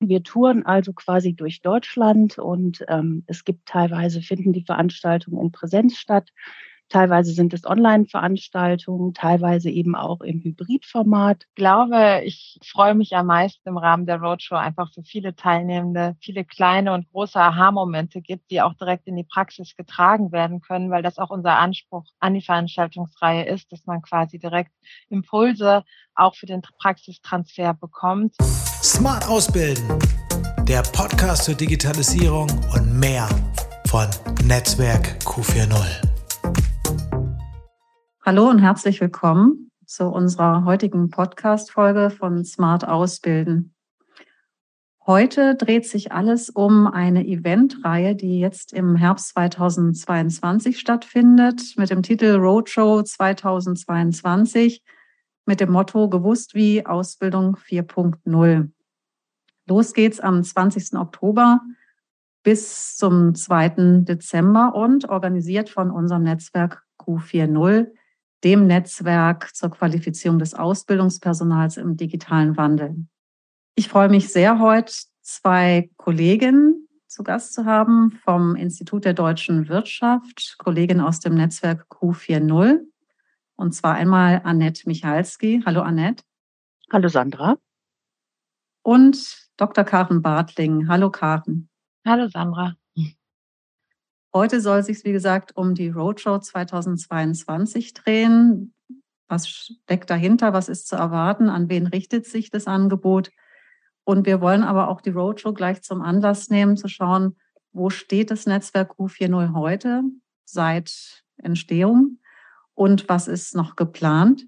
Wir touren also quasi durch Deutschland und ähm, es gibt teilweise, finden die Veranstaltungen in Präsenz statt. Teilweise sind es Online-Veranstaltungen, teilweise eben auch im Hybridformat. Ich glaube, ich freue mich am meisten im Rahmen der Roadshow einfach für viele Teilnehmende, viele kleine und große Aha-Momente gibt, die auch direkt in die Praxis getragen werden können, weil das auch unser Anspruch an die Veranstaltungsreihe ist, dass man quasi direkt Impulse auch für den Praxistransfer bekommt. Smart Ausbilden, der Podcast zur Digitalisierung und mehr von Netzwerk Q40. Hallo und herzlich willkommen zu unserer heutigen Podcast-Folge von Smart Ausbilden. Heute dreht sich alles um eine Eventreihe, die jetzt im Herbst 2022 stattfindet, mit dem Titel Roadshow 2022 mit dem Motto Gewusst wie Ausbildung 4.0. Los geht's am 20. Oktober bis zum 2. Dezember und organisiert von unserem Netzwerk Q40 dem Netzwerk zur Qualifizierung des Ausbildungspersonals im digitalen Wandel. Ich freue mich sehr, heute zwei Kolleginnen zu Gast zu haben vom Institut der deutschen Wirtschaft, Kollegin aus dem Netzwerk Q40. Und zwar einmal Annette Michalski. Hallo Annette. Hallo Sandra. Und Dr. Karen Bartling. Hallo Karen. Hallo Sandra. Heute soll es sich, wie gesagt, um die Roadshow 2022 drehen. Was steckt dahinter? Was ist zu erwarten? An wen richtet sich das Angebot? Und wir wollen aber auch die Roadshow gleich zum Anlass nehmen, zu schauen, wo steht das Netzwerk Q40 heute seit Entstehung und was ist noch geplant?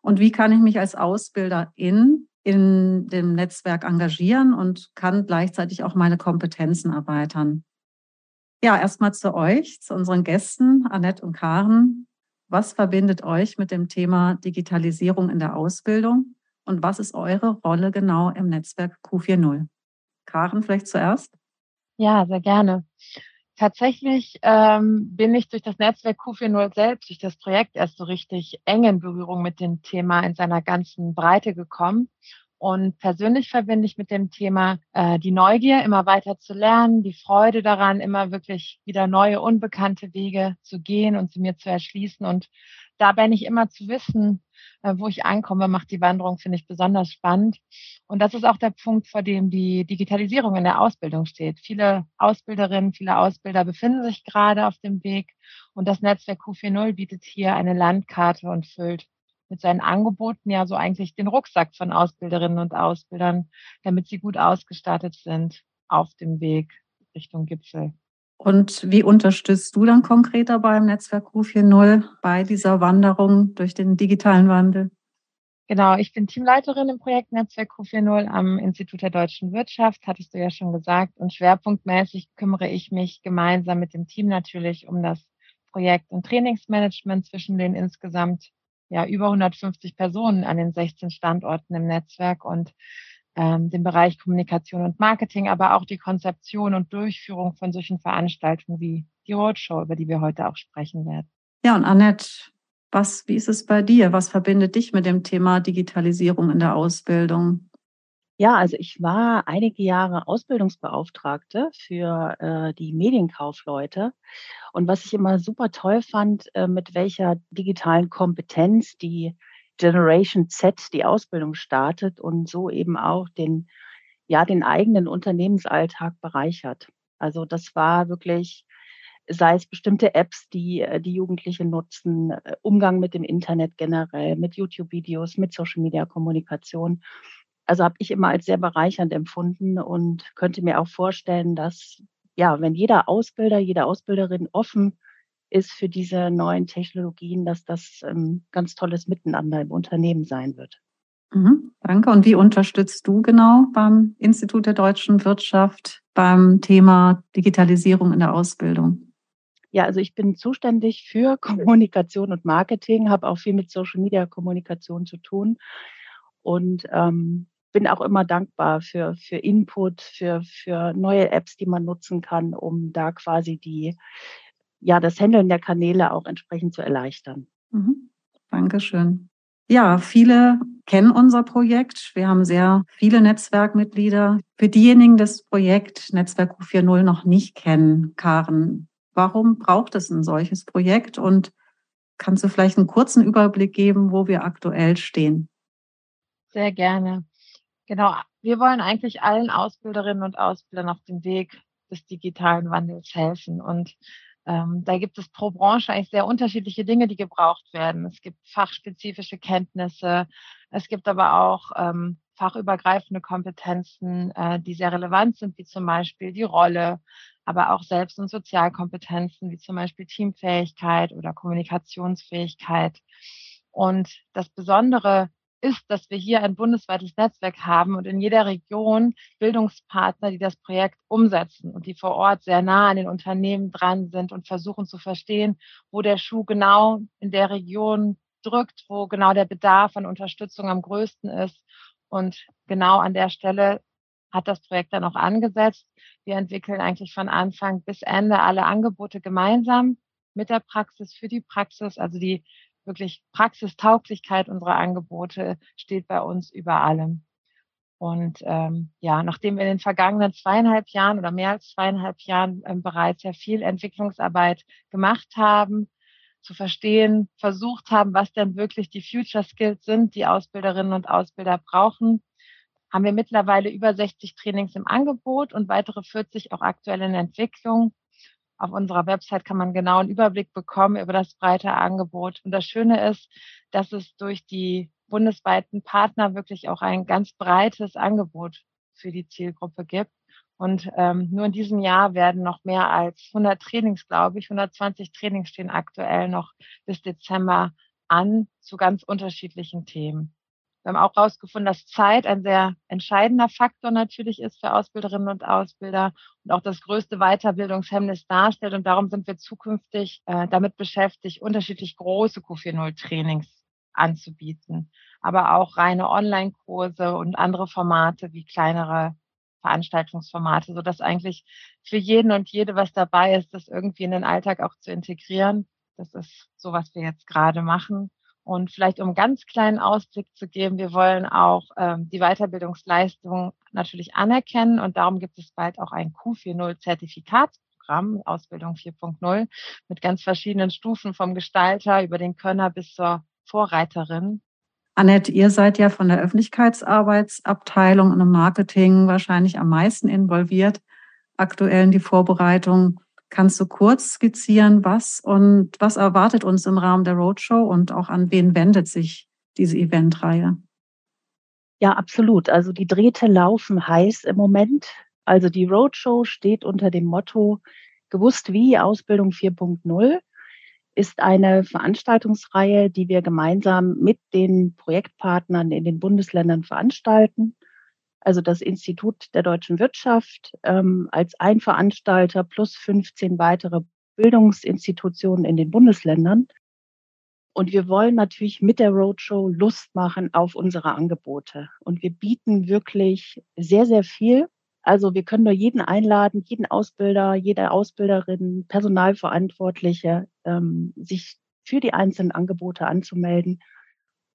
Und wie kann ich mich als Ausbilderin in dem Netzwerk engagieren und kann gleichzeitig auch meine Kompetenzen erweitern? Ja, erstmal zu euch, zu unseren Gästen, Annette und Karen. Was verbindet euch mit dem Thema Digitalisierung in der Ausbildung und was ist eure Rolle genau im Netzwerk Q40? Karen, vielleicht zuerst? Ja, sehr gerne. Tatsächlich ähm, bin ich durch das Netzwerk Q40 selbst, durch das Projekt erst so richtig eng in Berührung mit dem Thema in seiner ganzen Breite gekommen und persönlich verbinde ich mit dem Thema äh, die Neugier, immer weiter zu lernen, die Freude daran, immer wirklich wieder neue, unbekannte Wege zu gehen und sie mir zu erschließen. Und dabei nicht immer zu wissen, äh, wo ich ankomme, macht die Wanderung, finde ich, besonders spannend. Und das ist auch der Punkt, vor dem die Digitalisierung in der Ausbildung steht. Viele Ausbilderinnen, viele Ausbilder befinden sich gerade auf dem Weg. Und das Netzwerk Q40 bietet hier eine Landkarte und füllt mit seinen Angeboten ja so eigentlich den Rucksack von Ausbilderinnen und Ausbildern, damit sie gut ausgestattet sind auf dem Weg Richtung Gipfel. Und wie unterstützt du dann konkret dabei im Netzwerk Q40 bei dieser Wanderung durch den digitalen Wandel? Genau, ich bin Teamleiterin im Projekt Netzwerk Q40 am Institut der deutschen Wirtschaft, hattest du ja schon gesagt. Und schwerpunktmäßig kümmere ich mich gemeinsam mit dem Team natürlich um das Projekt- und Trainingsmanagement zwischen den insgesamt ja über 150 Personen an den 16 Standorten im Netzwerk und ähm, den Bereich Kommunikation und Marketing, aber auch die Konzeption und Durchführung von solchen Veranstaltungen wie die Roadshow, über die wir heute auch sprechen werden. Ja, und Annette, was, wie ist es bei dir? Was verbindet dich mit dem Thema Digitalisierung in der Ausbildung? Ja, also ich war einige Jahre Ausbildungsbeauftragte für äh, die Medienkaufleute. Und was ich immer super toll fand, äh, mit welcher digitalen Kompetenz die Generation Z die Ausbildung startet und so eben auch den, ja, den eigenen Unternehmensalltag bereichert. Also das war wirklich, sei es bestimmte Apps, die äh, die Jugendliche nutzen, äh, Umgang mit dem Internet generell, mit YouTube-Videos, mit Social-Media-Kommunikation also habe ich immer als sehr bereichernd empfunden und könnte mir auch vorstellen, dass ja, wenn jeder Ausbilder, jede Ausbilderin offen ist für diese neuen Technologien, dass das ein ähm, ganz tolles Miteinander im Unternehmen sein wird. Mhm, danke. Und wie unterstützt du genau beim Institut der deutschen Wirtschaft beim Thema Digitalisierung in der Ausbildung? Ja, also ich bin zuständig für Kommunikation und Marketing, habe auch viel mit Social Media Kommunikation zu tun und ähm, bin auch immer dankbar für, für Input, für, für neue Apps, die man nutzen kann, um da quasi die, ja, das Handeln der Kanäle auch entsprechend zu erleichtern. Mhm. Dankeschön. Ja, viele kennen unser Projekt. Wir haben sehr viele Netzwerkmitglieder. Für diejenigen, die das Projekt Netzwerk Q40 noch nicht kennen, Karen, warum braucht es ein solches Projekt und kannst du vielleicht einen kurzen Überblick geben, wo wir aktuell stehen? Sehr gerne. Genau. Wir wollen eigentlich allen Ausbilderinnen und Ausbildern auf dem Weg des digitalen Wandels helfen. Und ähm, da gibt es pro Branche eigentlich sehr unterschiedliche Dinge, die gebraucht werden. Es gibt fachspezifische Kenntnisse, es gibt aber auch ähm, fachübergreifende Kompetenzen, äh, die sehr relevant sind, wie zum Beispiel die Rolle, aber auch Selbst- und Sozialkompetenzen, wie zum Beispiel Teamfähigkeit oder Kommunikationsfähigkeit. Und das Besondere ist, dass wir hier ein bundesweites Netzwerk haben und in jeder Region Bildungspartner, die das Projekt umsetzen und die vor Ort sehr nah an den Unternehmen dran sind und versuchen zu verstehen, wo der Schuh genau in der Region drückt, wo genau der Bedarf an Unterstützung am größten ist. Und genau an der Stelle hat das Projekt dann auch angesetzt. Wir entwickeln eigentlich von Anfang bis Ende alle Angebote gemeinsam mit der Praxis für die Praxis. Also die wirklich Praxistauglichkeit unserer Angebote steht bei uns über allem. Und ähm, ja, nachdem wir in den vergangenen zweieinhalb Jahren oder mehr als zweieinhalb Jahren ähm, bereits sehr viel Entwicklungsarbeit gemacht haben, zu verstehen, versucht haben, was denn wirklich die Future Skills sind, die Ausbilderinnen und Ausbilder brauchen, haben wir mittlerweile über 60 Trainings im Angebot und weitere 40 auch aktuell in Entwicklung. Auf unserer Website kann man genau einen Überblick bekommen über das breite Angebot. Und das Schöne ist, dass es durch die bundesweiten Partner wirklich auch ein ganz breites Angebot für die Zielgruppe gibt. Und ähm, nur in diesem Jahr werden noch mehr als 100 Trainings, glaube ich, 120 Trainings stehen aktuell noch bis Dezember an zu ganz unterschiedlichen Themen. Wir haben auch herausgefunden, dass Zeit ein sehr entscheidender Faktor natürlich ist für Ausbilderinnen und Ausbilder und auch das größte Weiterbildungshemmnis darstellt. Und darum sind wir zukünftig äh, damit beschäftigt, unterschiedlich große Q40-Trainings anzubieten, aber auch reine Online-Kurse und andere Formate wie kleinere Veranstaltungsformate, so dass eigentlich für jeden und jede was dabei ist, das irgendwie in den Alltag auch zu integrieren. Das ist so, was wir jetzt gerade machen. Und vielleicht um einen ganz kleinen Ausblick zu geben, wir wollen auch ähm, die Weiterbildungsleistung natürlich anerkennen und darum gibt es bald auch ein Q40 Zertifikatsprogramm, Ausbildung 4.0, mit ganz verschiedenen Stufen vom Gestalter über den Könner bis zur Vorreiterin. Annette, ihr seid ja von der Öffentlichkeitsarbeitsabteilung und im Marketing wahrscheinlich am meisten involviert, aktuell in die Vorbereitung. Kannst du kurz skizzieren, was und was erwartet uns im Rahmen der Roadshow und auch an wen wendet sich diese Eventreihe? Ja, absolut. Also die Drähte laufen heiß im Moment. Also die Roadshow steht unter dem Motto Gewusst wie Ausbildung 4.0 ist eine Veranstaltungsreihe, die wir gemeinsam mit den Projektpartnern in den Bundesländern veranstalten also das Institut der deutschen Wirtschaft ähm, als ein Veranstalter plus 15 weitere Bildungsinstitutionen in den Bundesländern. Und wir wollen natürlich mit der Roadshow Lust machen auf unsere Angebote. Und wir bieten wirklich sehr, sehr viel. Also wir können nur jeden einladen, jeden Ausbilder, jede Ausbilderin, Personalverantwortliche, ähm, sich für die einzelnen Angebote anzumelden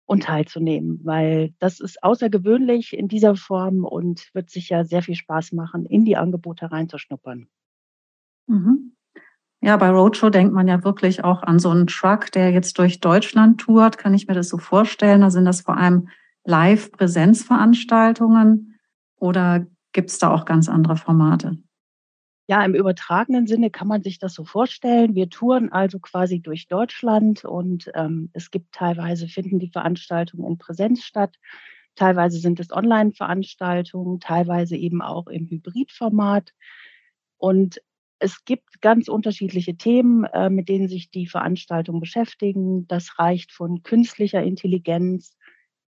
und teilzunehmen, weil das ist außergewöhnlich in dieser Form und wird sicher sehr viel Spaß machen, in die Angebote reinzuschnuppern. Mhm. Ja, bei Roadshow denkt man ja wirklich auch an so einen Truck, der jetzt durch Deutschland tourt. Kann ich mir das so vorstellen? Da sind das vor allem Live-Präsenzveranstaltungen oder gibt es da auch ganz andere Formate? Ja, im übertragenen Sinne kann man sich das so vorstellen. Wir touren also quasi durch Deutschland und ähm, es gibt teilweise finden die Veranstaltungen in Präsenz statt. Teilweise sind es Online-Veranstaltungen, teilweise eben auch im Hybridformat. Und es gibt ganz unterschiedliche Themen, äh, mit denen sich die Veranstaltungen beschäftigen. Das reicht von künstlicher Intelligenz.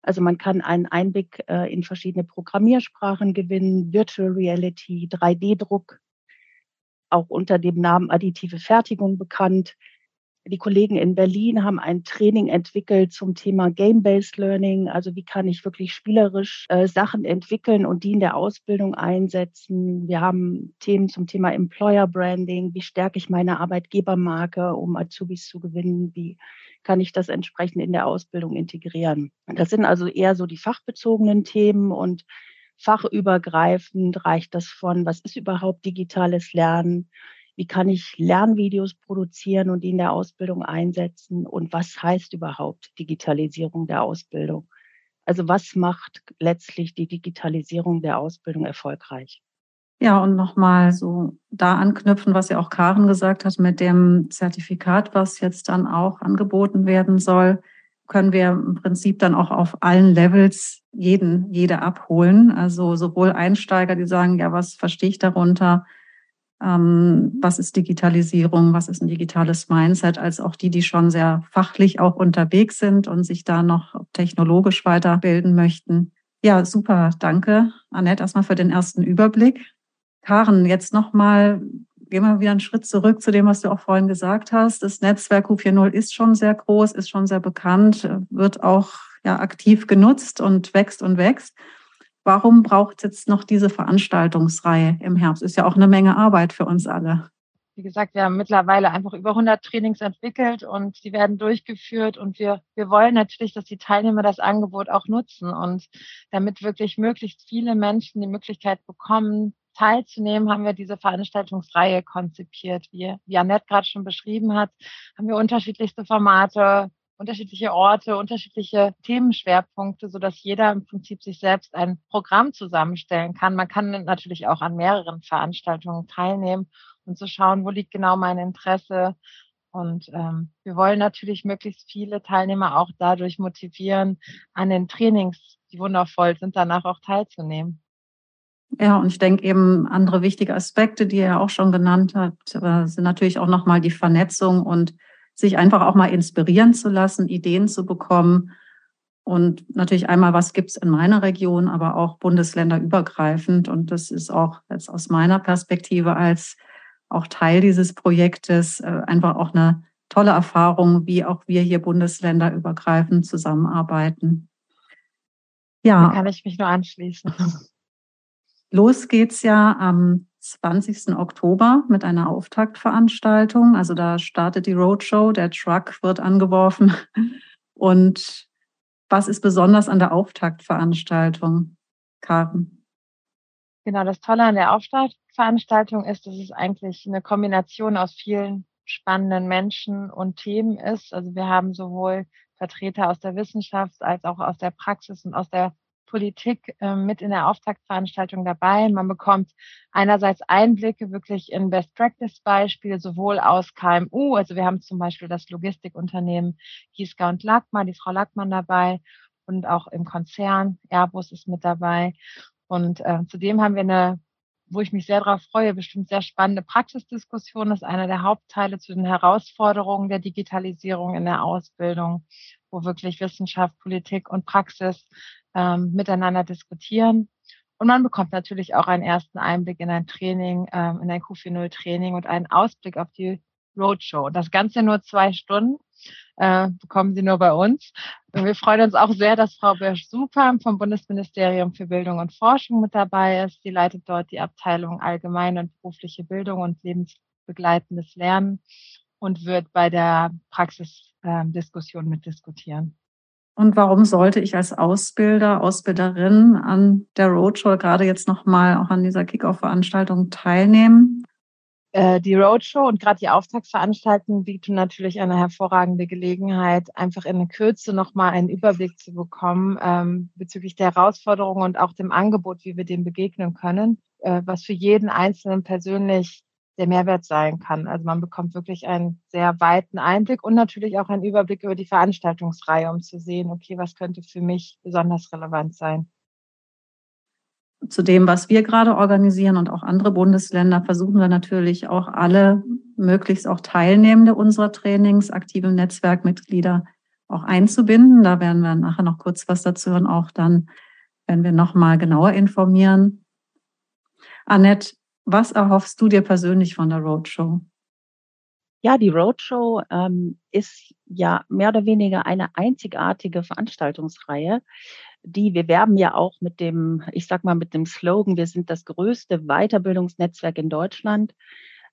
Also man kann einen Einblick äh, in verschiedene Programmiersprachen gewinnen, Virtual Reality, 3D-Druck, auch unter dem Namen additive Fertigung bekannt. Die Kollegen in Berlin haben ein Training entwickelt zum Thema Game-Based Learning. Also wie kann ich wirklich spielerisch äh, Sachen entwickeln und die in der Ausbildung einsetzen. Wir haben Themen zum Thema Employer Branding. Wie stärke ich meine Arbeitgebermarke, um Azubis zu gewinnen? Wie kann ich das entsprechend in der Ausbildung integrieren. Das sind also eher so die fachbezogenen Themen und fachübergreifend reicht das von, was ist überhaupt digitales Lernen? Wie kann ich Lernvideos produzieren und die in der Ausbildung einsetzen? Und was heißt überhaupt Digitalisierung der Ausbildung? Also was macht letztlich die Digitalisierung der Ausbildung erfolgreich? Ja, und nochmal so da anknüpfen, was ja auch Karen gesagt hat, mit dem Zertifikat, was jetzt dann auch angeboten werden soll, können wir im Prinzip dann auch auf allen Levels jeden, jede abholen. Also sowohl Einsteiger, die sagen, ja, was verstehe ich darunter? Ähm, was ist Digitalisierung? Was ist ein digitales Mindset? Als auch die, die schon sehr fachlich auch unterwegs sind und sich da noch technologisch weiterbilden möchten. Ja, super. Danke, Annette, erstmal für den ersten Überblick. Karen, jetzt nochmal, gehen wir wieder einen Schritt zurück zu dem, was du auch vorhin gesagt hast. Das Netzwerk Q40 ist schon sehr groß, ist schon sehr bekannt, wird auch ja, aktiv genutzt und wächst und wächst. Warum braucht es jetzt noch diese Veranstaltungsreihe im Herbst? Ist ja auch eine Menge Arbeit für uns alle. Wie gesagt, wir haben mittlerweile einfach über 100 Trainings entwickelt und die werden durchgeführt und wir, wir wollen natürlich, dass die Teilnehmer das Angebot auch nutzen und damit wirklich möglichst viele Menschen die Möglichkeit bekommen, teilzunehmen, haben wir diese Veranstaltungsreihe konzipiert. Wie, wie Annette gerade schon beschrieben hat, haben wir unterschiedlichste Formate, unterschiedliche Orte, unterschiedliche Themenschwerpunkte, so dass jeder im Prinzip sich selbst ein Programm zusammenstellen kann. Man kann natürlich auch an mehreren Veranstaltungen teilnehmen und zu so schauen, wo liegt genau mein Interesse. Und ähm, wir wollen natürlich möglichst viele Teilnehmer auch dadurch motivieren, an den Trainings, die wundervoll sind, danach auch teilzunehmen. Ja, und ich denke eben andere wichtige Aspekte, die er auch schon genannt hat, äh, sind natürlich auch nochmal die Vernetzung und sich einfach auch mal inspirieren zu lassen, Ideen zu bekommen. Und natürlich einmal, was gibt's in meiner Region, aber auch bundesländerübergreifend. Und das ist auch jetzt aus meiner Perspektive als auch Teil dieses Projektes äh, einfach auch eine tolle Erfahrung, wie auch wir hier bundesländerübergreifend zusammenarbeiten. Ja. Da kann ich mich nur anschließen. Los geht's ja am 20. Oktober mit einer Auftaktveranstaltung. Also da startet die Roadshow, der Truck wird angeworfen. Und was ist besonders an der Auftaktveranstaltung, Karen? Genau, das Tolle an der Auftaktveranstaltung ist, dass es eigentlich eine Kombination aus vielen spannenden Menschen und Themen ist. Also wir haben sowohl Vertreter aus der Wissenschaft als auch aus der Praxis und aus der Politik äh, mit in der Auftaktveranstaltung dabei. Man bekommt einerseits Einblicke wirklich in Best Practice Beispiele, sowohl aus KMU, also wir haben zum Beispiel das Logistikunternehmen Gieska und Lackmann, die Frau Lackmann dabei und auch im Konzern, Airbus ist mit dabei. Und äh, zudem haben wir eine wo ich mich sehr darauf freue, bestimmt sehr spannende Praxisdiskussion. Das ist einer der Hauptteile zu den Herausforderungen der Digitalisierung in der Ausbildung, wo wirklich Wissenschaft, Politik und Praxis ähm, miteinander diskutieren. Und man bekommt natürlich auch einen ersten Einblick in ein Training, ähm, in ein Q40 Training und einen Ausblick auf die Roadshow. Das Ganze nur zwei Stunden äh, bekommen Sie nur bei uns. Und wir freuen uns auch sehr, dass Frau Bösch-Super vom Bundesministerium für Bildung und Forschung mit dabei ist. Sie leitet dort die Abteilung Allgemeine und berufliche Bildung und lebensbegleitendes Lernen und wird bei der Praxisdiskussion äh, mitdiskutieren. Und warum sollte ich als Ausbilder, Ausbilderin an der Roadshow gerade jetzt nochmal auch an dieser Kickoff-Veranstaltung teilnehmen? Äh, die Roadshow und gerade die Auftaktsveranstaltung bieten natürlich eine hervorragende Gelegenheit, einfach in der Kürze nochmal einen Überblick zu bekommen ähm, bezüglich der Herausforderungen und auch dem Angebot, wie wir dem begegnen können, äh, was für jeden Einzelnen persönlich der Mehrwert sein kann. Also man bekommt wirklich einen sehr weiten Einblick und natürlich auch einen Überblick über die Veranstaltungsreihe, um zu sehen, okay, was könnte für mich besonders relevant sein. Zu dem, was wir gerade organisieren und auch andere Bundesländer, versuchen wir natürlich auch alle möglichst auch Teilnehmende unserer Trainings, aktive Netzwerkmitglieder auch einzubinden. Da werden wir nachher noch kurz was dazu hören, auch dann, wenn wir nochmal genauer informieren. Annette, was erhoffst du dir persönlich von der Roadshow? Ja, die Roadshow ähm, ist ja mehr oder weniger eine einzigartige Veranstaltungsreihe, die wir werben ja auch mit dem, ich sag mal, mit dem Slogan, wir sind das größte Weiterbildungsnetzwerk in Deutschland.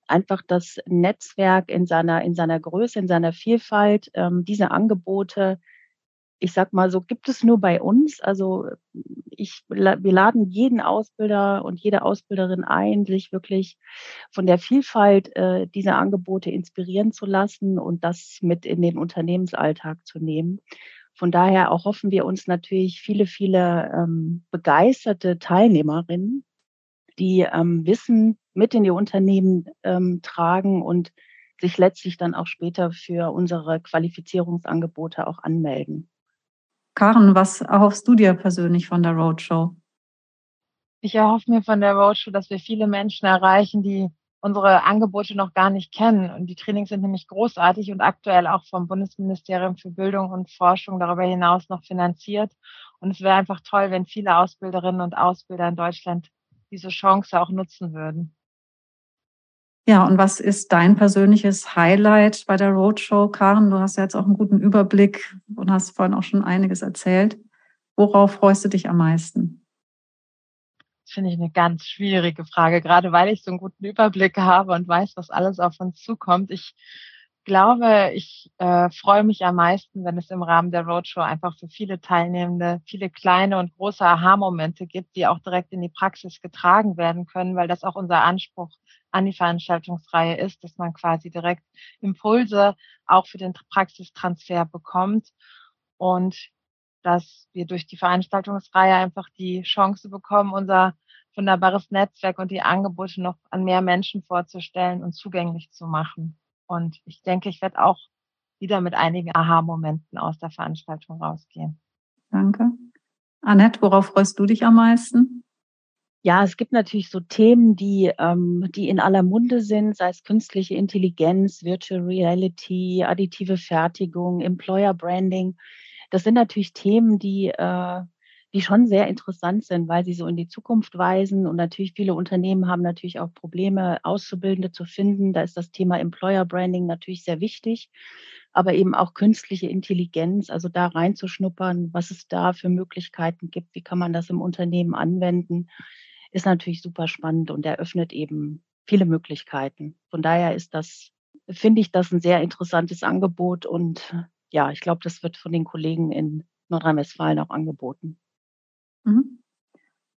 einfach das Netzwerk in seiner, in seiner Größe, in seiner Vielfalt, ähm, diese Angebote ich sag mal so, gibt es nur bei uns. Also ich, wir laden jeden Ausbilder und jede Ausbilderin ein, sich wirklich von der Vielfalt äh, dieser Angebote inspirieren zu lassen und das mit in den Unternehmensalltag zu nehmen. Von daher auch hoffen wir uns natürlich viele, viele ähm, begeisterte Teilnehmerinnen, die ähm, Wissen mit in die Unternehmen ähm, tragen und sich letztlich dann auch später für unsere Qualifizierungsangebote auch anmelden. Karen, was erhoffst du dir persönlich von der Roadshow? Ich erhoffe mir von der Roadshow, dass wir viele Menschen erreichen, die unsere Angebote noch gar nicht kennen. Und die Trainings sind nämlich großartig und aktuell auch vom Bundesministerium für Bildung und Forschung darüber hinaus noch finanziert. Und es wäre einfach toll, wenn viele Ausbilderinnen und Ausbilder in Deutschland diese Chance auch nutzen würden. Ja, und was ist dein persönliches Highlight bei der Roadshow, Karen? Du hast ja jetzt auch einen guten Überblick und hast vorhin auch schon einiges erzählt. Worauf freust du dich am meisten? Das finde ich eine ganz schwierige Frage, gerade weil ich so einen guten Überblick habe und weiß, was alles auf uns zukommt. Ich glaube, ich äh, freue mich am meisten, wenn es im Rahmen der Roadshow einfach für viele Teilnehmende viele kleine und große Aha-Momente gibt, die auch direkt in die Praxis getragen werden können, weil das auch unser Anspruch an die Veranstaltungsreihe ist, dass man quasi direkt Impulse auch für den Praxistransfer bekommt und dass wir durch die Veranstaltungsreihe einfach die Chance bekommen, unser wunderbares Netzwerk und die Angebote noch an mehr Menschen vorzustellen und zugänglich zu machen. Und ich denke, ich werde auch wieder mit einigen Aha-Momenten aus der Veranstaltung rausgehen. Danke. Annette, worauf freust du dich am meisten? Ja, es gibt natürlich so Themen, die, ähm, die in aller Munde sind, sei es künstliche Intelligenz, Virtual Reality, additive Fertigung, Employer Branding. Das sind natürlich Themen, die, äh, die schon sehr interessant sind, weil sie so in die Zukunft weisen. Und natürlich viele Unternehmen haben natürlich auch Probleme, Auszubildende zu finden. Da ist das Thema Employer Branding natürlich sehr wichtig, aber eben auch künstliche Intelligenz, also da reinzuschnuppern, was es da für Möglichkeiten gibt, wie kann man das im Unternehmen anwenden ist natürlich super spannend und eröffnet eben viele Möglichkeiten. Von daher ist das, finde ich das ein sehr interessantes Angebot und ja, ich glaube, das wird von den Kollegen in Nordrhein-Westfalen auch angeboten. Mhm.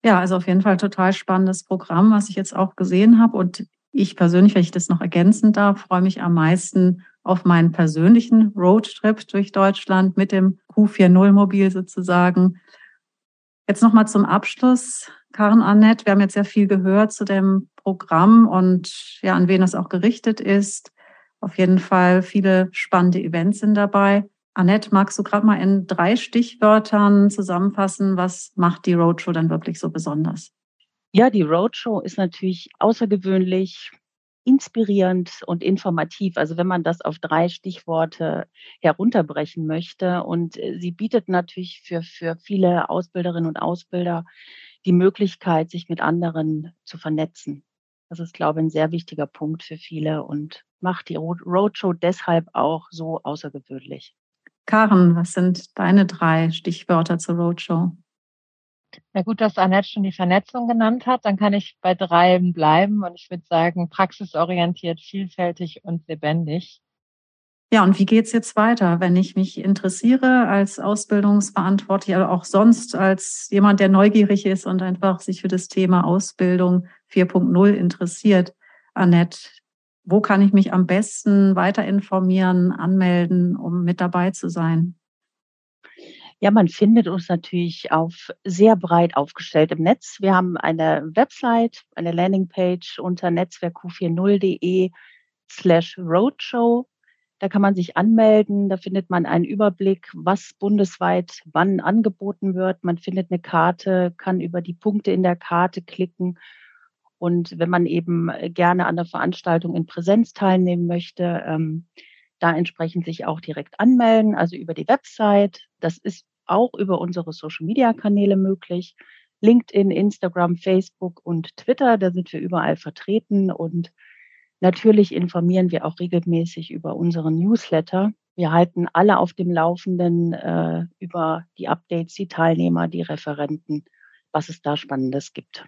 Ja, also auf jeden Fall total spannendes Programm, was ich jetzt auch gesehen habe. Und ich persönlich, wenn ich das noch ergänzen darf, freue mich am meisten auf meinen persönlichen Roadtrip durch Deutschland mit dem Q40-Mobil sozusagen. Jetzt nochmal zum Abschluss. Karen Annette, wir haben jetzt sehr viel gehört zu dem Programm und ja, an wen das auch gerichtet ist. Auf jeden Fall viele spannende Events sind dabei. Annette, magst du gerade mal in drei Stichwörtern zusammenfassen, was macht die Roadshow dann wirklich so besonders? Ja, die Roadshow ist natürlich außergewöhnlich inspirierend und informativ. Also wenn man das auf drei Stichworte herunterbrechen möchte. Und äh, sie bietet natürlich für, für viele Ausbilderinnen und Ausbilder die Möglichkeit, sich mit anderen zu vernetzen. Das ist, glaube ich, ein sehr wichtiger Punkt für viele und macht die Roadshow deshalb auch so außergewöhnlich. Karen, was sind deine drei Stichwörter zur Roadshow? Ja gut, dass Annette schon die Vernetzung genannt hat, dann kann ich bei drei bleiben und ich würde sagen, praxisorientiert, vielfältig und lebendig. Ja, und wie geht's jetzt weiter, wenn ich mich interessiere als Ausbildungsverantwortlicher oder auch sonst als jemand, der neugierig ist und einfach sich für das Thema Ausbildung 4.0 interessiert? Annette, wo kann ich mich am besten weiter informieren, anmelden, um mit dabei zu sein? Ja, man findet uns natürlich auf sehr breit aufgestellt im Netz. Wir haben eine Website, eine Landingpage unter netzwerkq40.de slash roadshow. Da kann man sich anmelden, da findet man einen Überblick, was bundesweit wann angeboten wird. Man findet eine Karte, kann über die Punkte in der Karte klicken. Und wenn man eben gerne an der Veranstaltung in Präsenz teilnehmen möchte, ähm, da entsprechend sich auch direkt anmelden, also über die Website. Das ist auch über unsere Social-Media-Kanäle möglich. LinkedIn, Instagram, Facebook und Twitter, da sind wir überall vertreten und Natürlich informieren wir auch regelmäßig über unseren Newsletter. Wir halten alle auf dem Laufenden äh, über die Updates, die Teilnehmer, die Referenten, was es da Spannendes gibt.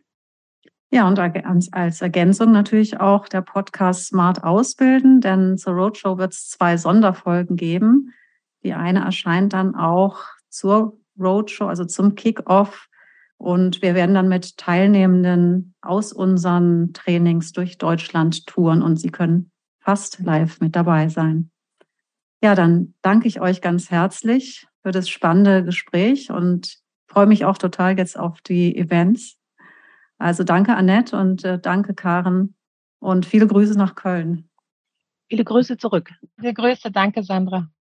Ja, und als Ergänzung natürlich auch der Podcast Smart Ausbilden, denn zur Roadshow wird es zwei Sonderfolgen geben. Die eine erscheint dann auch zur Roadshow, also zum Kickoff. Und wir werden dann mit Teilnehmenden aus unseren Trainings durch Deutschland touren und Sie können fast live mit dabei sein. Ja, dann danke ich euch ganz herzlich für das spannende Gespräch und freue mich auch total jetzt auf die Events. Also danke Annette und äh, danke Karen und viele Grüße nach Köln. Viele Grüße zurück. Viele Grüße, danke Sandra.